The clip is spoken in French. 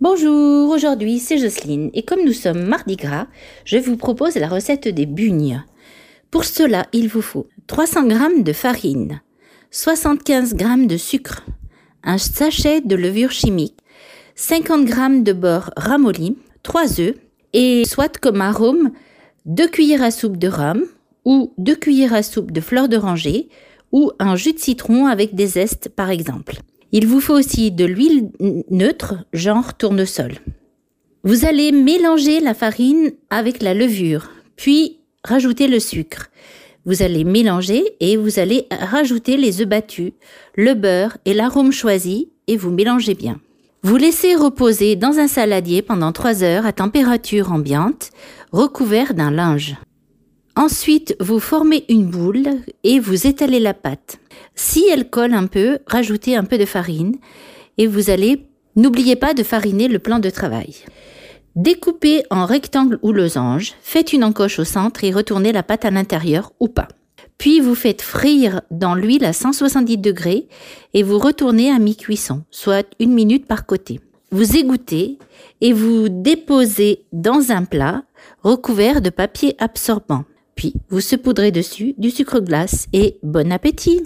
Bonjour, aujourd'hui c'est Jocelyne et comme nous sommes mardi gras, je vous propose la recette des bugnes. Pour cela, il vous faut 300 g de farine, 75 g de sucre, un sachet de levure chimique, 50 g de beurre ramolli, 3 œufs et soit comme arôme 2 cuillères à soupe de rhum ou 2 cuillères à soupe de fleur d'oranger ou un jus de citron avec des zestes par exemple. Il vous faut aussi de l'huile neutre, genre tournesol. Vous allez mélanger la farine avec la levure, puis rajouter le sucre. Vous allez mélanger et vous allez rajouter les œufs battus, le beurre et l'arôme choisi et vous mélangez bien. Vous laissez reposer dans un saladier pendant 3 heures à température ambiante, recouvert d'un linge. Ensuite, vous formez une boule et vous étalez la pâte. Si elle colle un peu, rajoutez un peu de farine et vous allez, n'oubliez pas de fariner le plan de travail. Découpez en rectangle ou losange, faites une encoche au centre et retournez la pâte à l'intérieur ou pas. Puis vous faites frire dans l'huile à 170 degrés et vous retournez à mi-cuisson, soit une minute par côté. Vous égouttez et vous déposez dans un plat recouvert de papier absorbant. Puis vous saupoudrez dessus du sucre glace et bon appétit